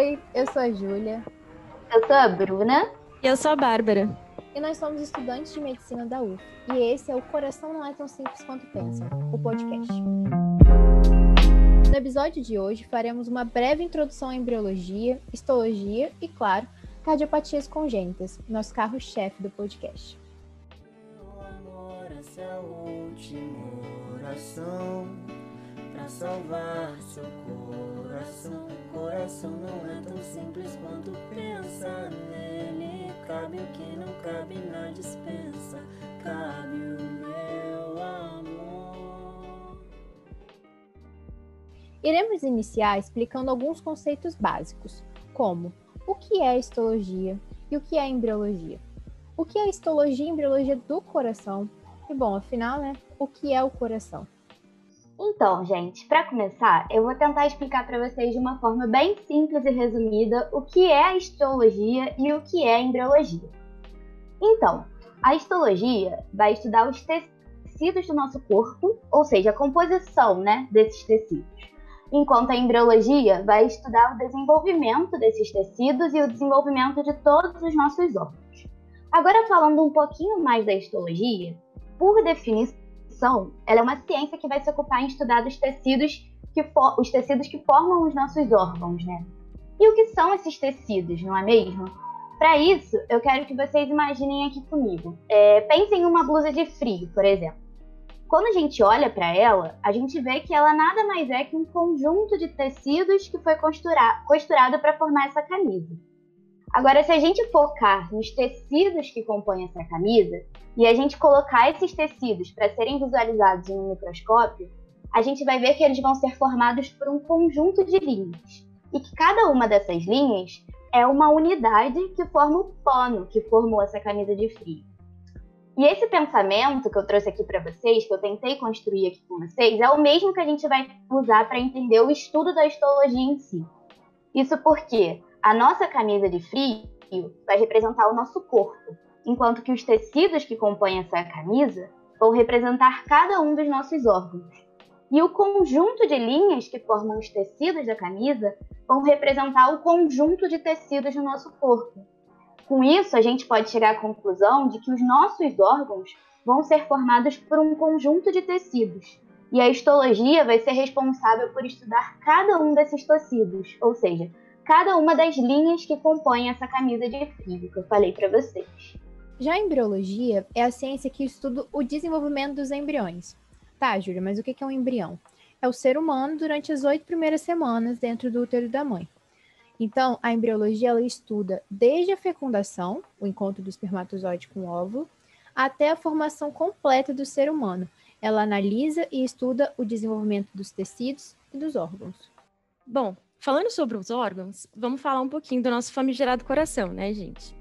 Oi, eu sou a Júlia. Eu sou a Bruna. E eu sou a Bárbara. E nós somos estudantes de medicina da UF. E esse é o Coração Não É Tão Simples Quanto Pensa, o podcast. No episódio de hoje, faremos uma breve introdução à embriologia, histologia e, claro, cardiopatias congênitas, nosso carro-chefe do podcast. Meu amor, essa é a última oração pra salvar seu coração. Coração não é tão simples quanto pensa nele. Cabe o que não cabe na dispensa. Cabe o meu amor. Iremos iniciar explicando alguns conceitos básicos, como o que é histologia e o que é embriologia. O que é histologia e embriologia do coração? E bom, afinal, né, o que é o coração? Então, gente, para começar, eu vou tentar explicar para vocês de uma forma bem simples e resumida o que é a histologia e o que é a embriologia. Então, a histologia vai estudar os tecidos do nosso corpo, ou seja, a composição né, desses tecidos. Enquanto a embriologia vai estudar o desenvolvimento desses tecidos e o desenvolvimento de todos os nossos órgãos. Agora, falando um pouquinho mais da histologia, por definição, ela é uma ciência que vai se ocupar em estudar os tecidos que, os tecidos que formam os nossos órgãos, né? E o que são esses tecidos, não é mesmo? Para isso, eu quero que vocês imaginem aqui comigo. É, pensem em uma blusa de frio, por exemplo. Quando a gente olha para ela, a gente vê que ela nada mais é que um conjunto de tecidos que foi costura costurado para formar essa camisa. Agora, se a gente focar nos tecidos que compõem essa camisa e a gente colocar esses tecidos para serem visualizados em um microscópio, a gente vai ver que eles vão ser formados por um conjunto de linhas e que cada uma dessas linhas é uma unidade que forma o pano que formou essa camisa de frio. E esse pensamento que eu trouxe aqui para vocês, que eu tentei construir aqui com vocês, é o mesmo que a gente vai usar para entender o estudo da histologia em si. Isso porque a nossa camisa de frio vai representar o nosso corpo, enquanto que os tecidos que compõem essa camisa vão representar cada um dos nossos órgãos. E o conjunto de linhas que formam os tecidos da camisa vão representar o conjunto de tecidos do nosso corpo. Com isso, a gente pode chegar à conclusão de que os nossos órgãos vão ser formados por um conjunto de tecidos. E a histologia vai ser responsável por estudar cada um desses tecidos, ou seja, cada uma das linhas que compõem essa camisa de frio que eu falei para vocês. Já a embriologia é a ciência que estuda o desenvolvimento dos embriões. Tá, Júlia, mas o que é um embrião? É o ser humano durante as oito primeiras semanas dentro do útero da mãe. Então, a embriologia ela estuda desde a fecundação, o encontro do espermatozoide com o óvulo, até a formação completa do ser humano. Ela analisa e estuda o desenvolvimento dos tecidos e dos órgãos. Bom, falando sobre os órgãos, vamos falar um pouquinho do nosso famigerado coração, né, gente?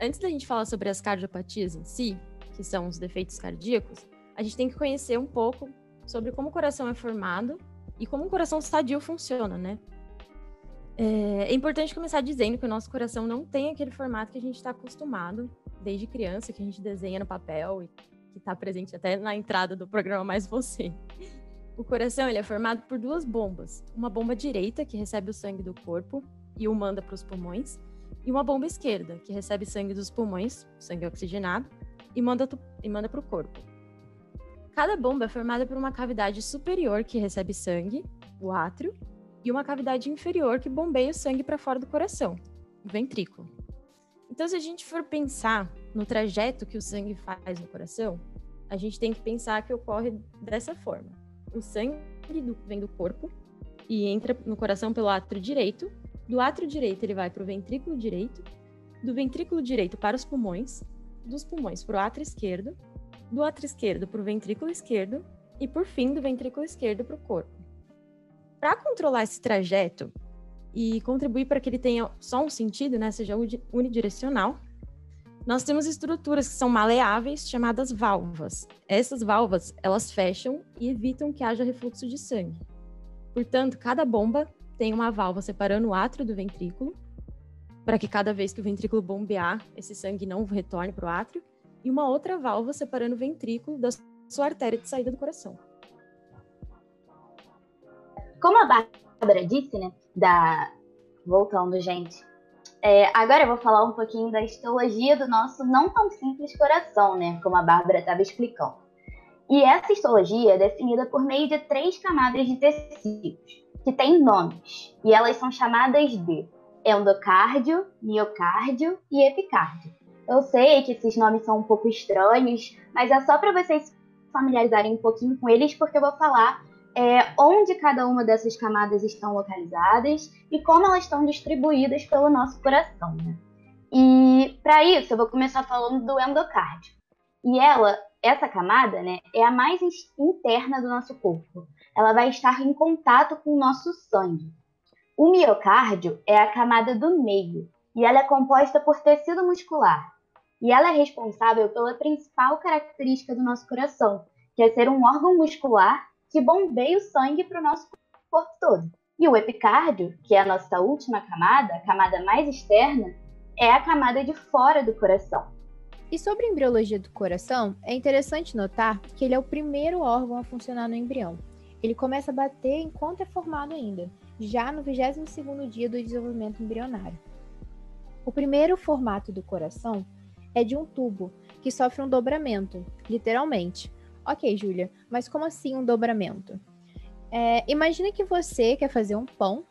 Antes da gente falar sobre as cardiopatias em si, que são os defeitos cardíacos, a gente tem que conhecer um pouco sobre como o coração é formado e como o coração sadio funciona, né? É, é, importante começar dizendo que o nosso coração não tem aquele formato que a gente está acostumado desde criança, que a gente desenha no papel e que está presente até na entrada do programa Mais Você. O coração ele é formado por duas bombas. Uma bomba direita, que recebe o sangue do corpo e o manda para os pulmões, e uma bomba esquerda, que recebe sangue dos pulmões, sangue oxigenado, e manda, para o corpo. Cada bomba é formada por uma cavidade superior que recebe sangue, o átrio, e uma cavidade inferior que bombeia o sangue para fora do coração, o ventrículo. Então, se a gente for pensar no trajeto que o sangue faz no coração, a gente tem que pensar que ocorre dessa forma. O sangue do, vem do corpo e entra no coração pelo átrio direito. Do átrio direito, ele vai para o ventrículo direito. Do ventrículo direito para os pulmões. Dos pulmões para o átrio esquerdo. Do átrio esquerdo para o ventrículo esquerdo. E, por fim, do ventrículo esquerdo para o corpo. Para controlar esse trajeto e contribuir para que ele tenha só um sentido, né, seja unidirecional, nós temos estruturas que são maleáveis chamadas válvulas. Essas válvulas, elas fecham e evitam que haja refluxo de sangue. Portanto, cada bomba tem uma válvula separando o átrio do ventrículo, para que cada vez que o ventrículo bombear, esse sangue não retorne para o átrio, e uma outra válvula separando o ventrículo da sua artéria de saída do coração. Como a Bárbara disse, né, da voltando, gente. É, agora eu vou falar um pouquinho da histologia do nosso não tão simples coração, né? Como a Bárbara estava explicando. E essa histologia é definida por meio de três camadas de tecidos, que têm nomes, e elas são chamadas de endocárdio, miocárdio e epicárdio. Eu sei que esses nomes são um pouco estranhos, mas é só para vocês se familiarizarem um pouquinho com eles, porque eu vou falar é, onde cada uma dessas camadas estão localizadas e como elas estão distribuídas pelo nosso coração. Né? E para isso, eu vou começar falando do endocárdio. E ela, essa camada, né, é a mais interna do nosso corpo. Ela vai estar em contato com o nosso sangue. O miocárdio é a camada do meio e ela é composta por tecido muscular. E ela é responsável pela principal característica do nosso coração, que é ser um órgão muscular que bombeia o sangue para o nosso corpo todo. E o epicárdio, que é a nossa última camada, a camada mais externa, é a camada de fora do coração. E sobre a embriologia do coração, é interessante notar que ele é o primeiro órgão a funcionar no embrião. Ele começa a bater enquanto é formado ainda, já no 22º dia do desenvolvimento embrionário. O primeiro formato do coração é de um tubo, que sofre um dobramento, literalmente. Ok, Júlia, mas como assim um dobramento? É, imagine que você quer fazer um pão,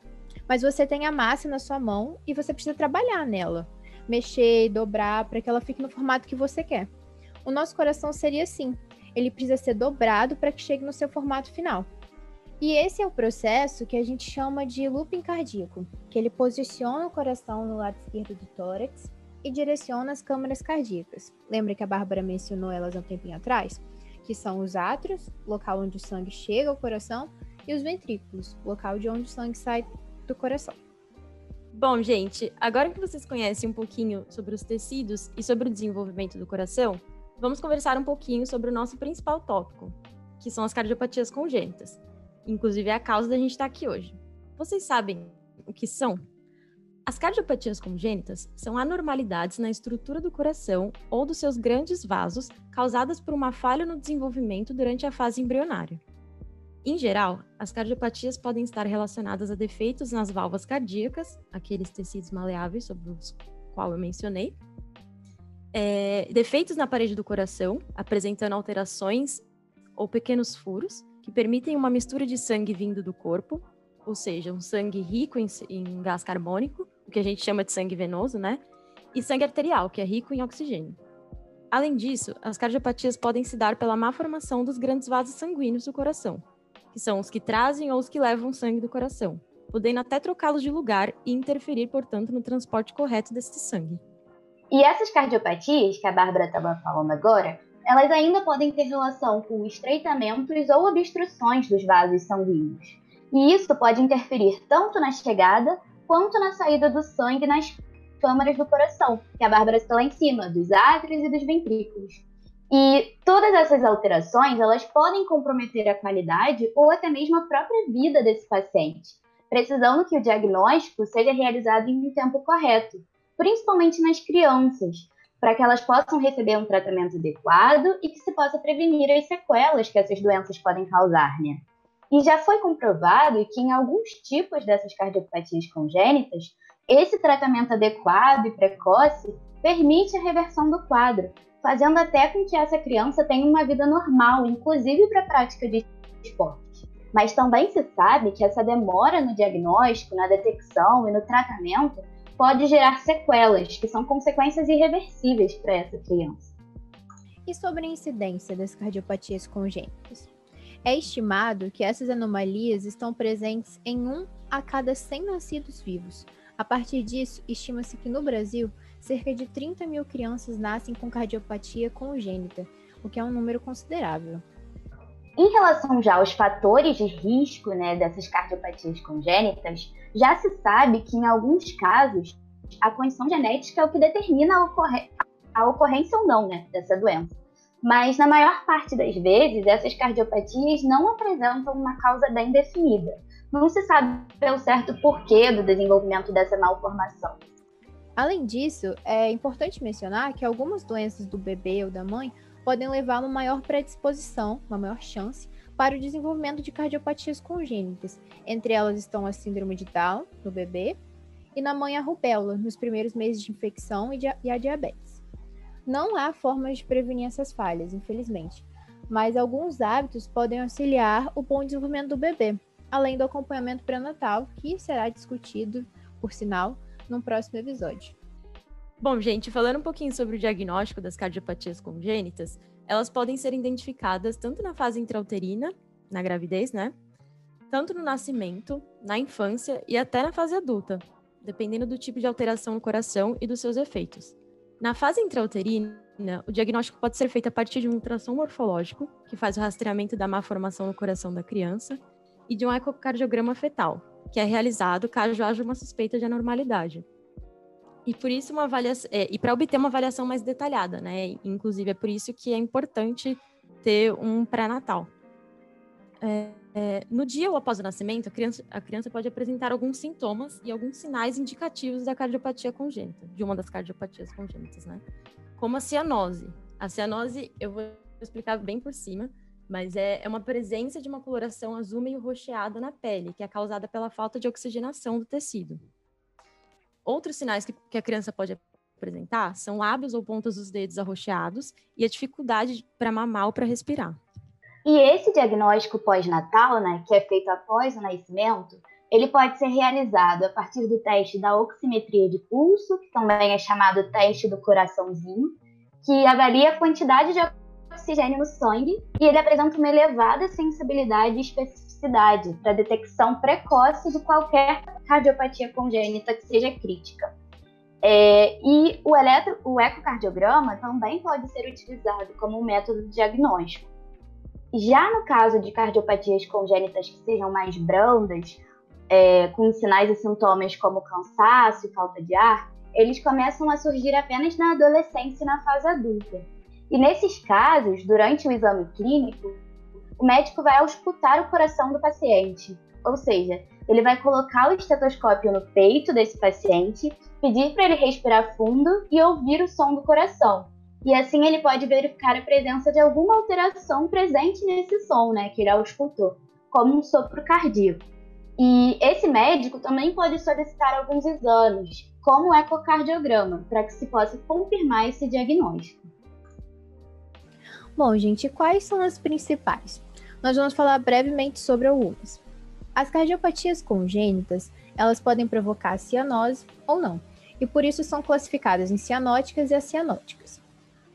mas você tem a massa na sua mão e você precisa trabalhar nela, mexer, dobrar para que ela fique no formato que você quer. O nosso coração seria assim: ele precisa ser dobrado para que chegue no seu formato final. E esse é o processo que a gente chama de looping cardíaco, que ele posiciona o coração no lado esquerdo do tórax e direciona as câmaras cardíacas. Lembra que a Bárbara mencionou elas há um tempinho atrás? Que são os átrios, local onde o sangue chega ao coração, e os ventrículos, local de onde o sangue sai do coração. Bom, gente, agora que vocês conhecem um pouquinho sobre os tecidos e sobre o desenvolvimento do coração, vamos conversar um pouquinho sobre o nosso principal tópico, que são as cardiopatias congênitas. Inclusive é a causa da gente estar aqui hoje. Vocês sabem o que são? As cardiopatias congênitas são anormalidades na estrutura do coração ou dos seus grandes vasos causadas por uma falha no desenvolvimento durante a fase embrionária. Em geral, as cardiopatias podem estar relacionadas a defeitos nas válvulas cardíacas, aqueles tecidos maleáveis sobre os quais eu mencionei, é, defeitos na parede do coração, apresentando alterações ou pequenos furos, que permitem uma mistura de sangue vindo do corpo, ou seja, um sangue rico em, em gás carbônico, o que a gente chama de sangue venoso, né? E sangue arterial, que é rico em oxigênio. Além disso, as cardiopatias podem se dar pela má formação dos grandes vasos sanguíneos do coração, que são os que trazem ou os que levam sangue do coração, podendo até trocá-los de lugar e interferir, portanto, no transporte correto desse sangue. E essas cardiopatias que a Bárbara estava falando agora elas ainda podem ter relação com estreitamentos ou obstruções dos vasos sanguíneos. E isso pode interferir tanto na chegada quanto na saída do sangue nas câmaras do coração, que a Bárbara está lá em cima, dos átrios e dos ventrículos. E todas essas alterações, elas podem comprometer a qualidade ou até mesmo a própria vida desse paciente, precisando que o diagnóstico seja realizado em um tempo correto, principalmente nas crianças, para que elas possam receber um tratamento adequado e que se possa prevenir as sequelas que essas doenças podem causar, né? E já foi comprovado que em alguns tipos dessas cardiopatias congênitas, esse tratamento adequado e precoce permite a reversão do quadro, fazendo até com que essa criança tenha uma vida normal, inclusive para a prática de esportes. Mas também se sabe que essa demora no diagnóstico, na detecção e no tratamento pode gerar sequelas, que são consequências irreversíveis para essa criança. E sobre a incidência das cardiopatias congênitas? É estimado que essas anomalias estão presentes em um a cada 100 nascidos vivos. A partir disso, estima-se que no Brasil, cerca de 30 mil crianças nascem com cardiopatia congênita, o que é um número considerável. Em relação já aos fatores de risco né, dessas cardiopatias congênitas, já se sabe que em alguns casos a condição genética é o que determina a, ocorre a ocorrência ou não né, dessa doença. Mas na maior parte das vezes, essas cardiopatias não apresentam uma causa bem definida. Não se sabe pelo certo porquê do desenvolvimento dessa malformação. Além disso, é importante mencionar que algumas doenças do bebê ou da mãe podem levar a uma maior predisposição, uma maior chance, para o desenvolvimento de cardiopatias congênitas. Entre elas estão a síndrome de Down, no bebê, e na mãe a rubéola, nos primeiros meses de infecção e, e a diabetes. Não há formas de prevenir essas falhas, infelizmente, mas alguns hábitos podem auxiliar o bom desenvolvimento do bebê, além do acompanhamento pré-natal, que será discutido, por sinal, num próximo episódio. Bom, gente, falando um pouquinho sobre o diagnóstico das cardiopatias congênitas, elas podem ser identificadas tanto na fase intrauterina, na gravidez, né? Tanto no nascimento, na infância e até na fase adulta, dependendo do tipo de alteração no coração e dos seus efeitos. Na fase intrauterina, o diagnóstico pode ser feito a partir de um ultrassom morfológico, que faz o rastreamento da má formação no coração da criança, e de um ecocardiograma fetal, que é realizado caso haja uma suspeita de anormalidade. E por isso uma avaliação, é, e para obter uma avaliação mais detalhada, né? Inclusive é por isso que é importante ter um pré-natal. É, é, no dia ou após o nascimento, a criança, a criança pode apresentar alguns sintomas e alguns sinais indicativos da cardiopatia congênita, de uma das cardiopatias congênitas, né? Como a cianose. A cianose, eu vou explicar bem por cima, mas é, é uma presença de uma coloração azul meio roxeada na pele, que é causada pela falta de oxigenação do tecido. Outros sinais que, que a criança pode apresentar são lábios ou pontas dos dedos arroxeados e a dificuldade para mamar ou para respirar. E esse diagnóstico pós-natal, né, que é feito após o nascimento, ele pode ser realizado a partir do teste da oximetria de pulso, que também é chamado teste do coraçãozinho, que avalia a quantidade de oxigênio no sangue e ele apresenta uma elevada sensibilidade e especificidade para detecção precoce de qualquer cardiopatia congênita que seja crítica. É, e o, eletro, o ecocardiograma também pode ser utilizado como um método diagnóstico. Já no caso de cardiopatias congênitas que sejam mais brandas, é, com sinais e sintomas como cansaço e falta de ar, eles começam a surgir apenas na adolescência e na fase adulta. E nesses casos, durante o exame clínico, o médico vai auscultar o coração do paciente, ou seja, ele vai colocar o estetoscópio no peito desse paciente, pedir para ele respirar fundo e ouvir o som do coração. E assim ele pode verificar a presença de alguma alteração presente nesse som, né, que ele auscultou, como um sopro cardíaco. E esse médico também pode solicitar alguns exames, como o ecocardiograma, para que se possa confirmar esse diagnóstico. Bom, gente, quais são as principais? Nós vamos falar brevemente sobre algumas. As cardiopatias congênitas, elas podem provocar cianose ou não, e por isso são classificadas em cianóticas e acianóticas.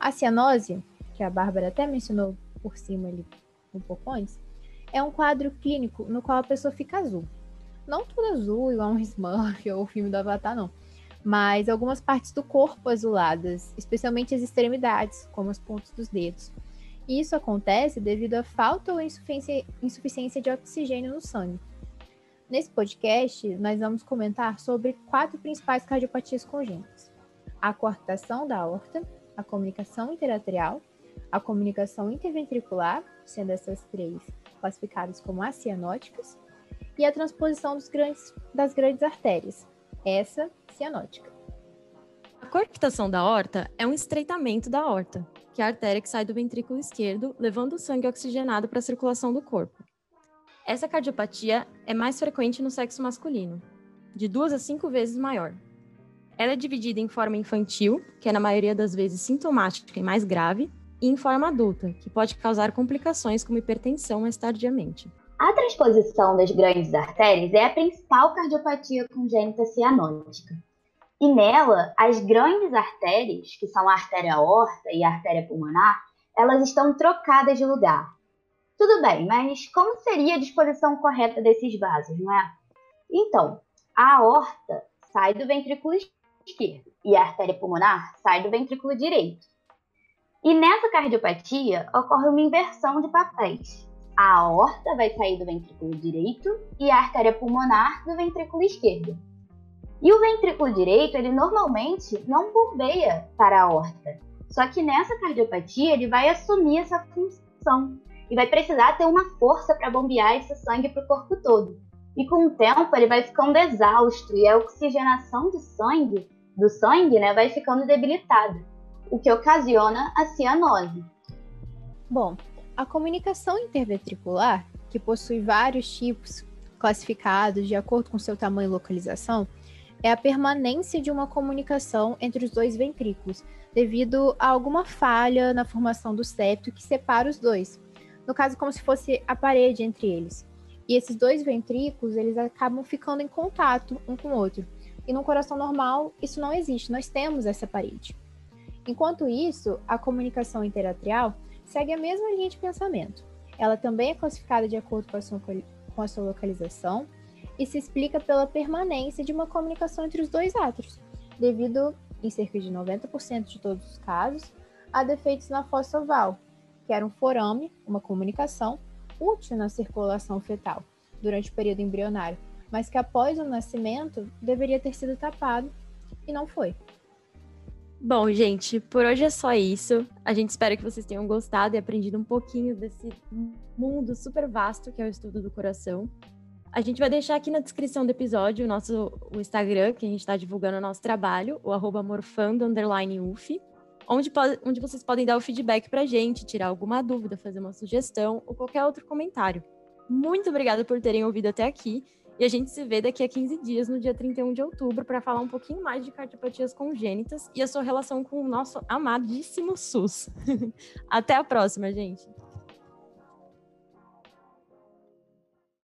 A cianose, que a Bárbara até mencionou por cima ali um pouco antes, é um quadro clínico no qual a pessoa fica azul. Não tudo azul, igual um Smurf ou o filme do Avatar, não. Mas algumas partes do corpo azuladas, especialmente as extremidades, como as pontas dos dedos. Isso acontece devido à falta ou insuficiência, insuficiência de oxigênio no sangue. Nesse podcast, nós vamos comentar sobre quatro principais cardiopatias congênitas: a coartação da aorta, a comunicação interatrial, a comunicação interventricular, sendo essas três classificadas como acianóticas, e a transposição grandes, das grandes artérias, essa cianótica. A coartação da aorta é um estreitamento da aorta, que é a artéria que sai do ventrículo esquerdo, levando o sangue oxigenado para a circulação do corpo. Essa cardiopatia é mais frequente no sexo masculino, de duas a cinco vezes maior. Ela é dividida em forma infantil, que é na maioria das vezes sintomática e mais grave, e em forma adulta, que pode causar complicações como hipertensão mais tardiamente. A transposição das grandes artérias é a principal cardiopatia congênita cianótica. E nela, as grandes artérias, que são a artéria aorta e a artéria pulmonar, elas estão trocadas de lugar. Tudo bem, mas como seria a disposição correta desses vasos, não é? Então, a aorta sai do ventrículo esquerdo e a artéria pulmonar sai do ventrículo direito. E nessa cardiopatia ocorre uma inversão de papéis. A aorta vai sair do ventrículo direito e a artéria pulmonar do ventrículo esquerdo. E o ventrículo direito, ele normalmente não bombeia para a aorta. Só que nessa cardiopatia, ele vai assumir essa função e vai precisar ter uma força para bombear esse sangue para o corpo todo. E com o tempo, ele vai ficando exausto e a oxigenação de sangue, do sangue, né, vai ficando debilitada, o que ocasiona a cianose. Bom, a comunicação interventricular, que possui vários tipos classificados de acordo com seu tamanho e localização, é a permanência de uma comunicação entre os dois ventrículos, devido a alguma falha na formação do septo que separa os dois. No caso, como se fosse a parede entre eles. E esses dois ventrículos, eles acabam ficando em contato um com o outro. E no coração normal, isso não existe, nós temos essa parede. Enquanto isso, a comunicação interatrial segue a mesma linha de pensamento. Ela também é classificada de acordo com a sua, com a sua localização e se explica pela permanência de uma comunicação entre os dois átrios, devido, em cerca de 90% de todos os casos, a defeitos na fossa oval, que era um forame, uma comunicação, útil na circulação fetal durante o período embrionário, mas que após o nascimento deveria ter sido tapado e não foi. Bom, gente, por hoje é só isso. A gente espera que vocês tenham gostado e aprendido um pouquinho desse mundo super vasto que é o estudo do coração. A gente vai deixar aqui na descrição do episódio o nosso o Instagram, que a gente está divulgando o nosso trabalho, o arroba morfando, uf, onde, onde vocês podem dar o feedback para a gente, tirar alguma dúvida, fazer uma sugestão ou qualquer outro comentário. Muito obrigada por terem ouvido até aqui e a gente se vê daqui a 15 dias, no dia 31 de outubro, para falar um pouquinho mais de cardiopatias congênitas e a sua relação com o nosso amadíssimo SUS. Até a próxima, gente!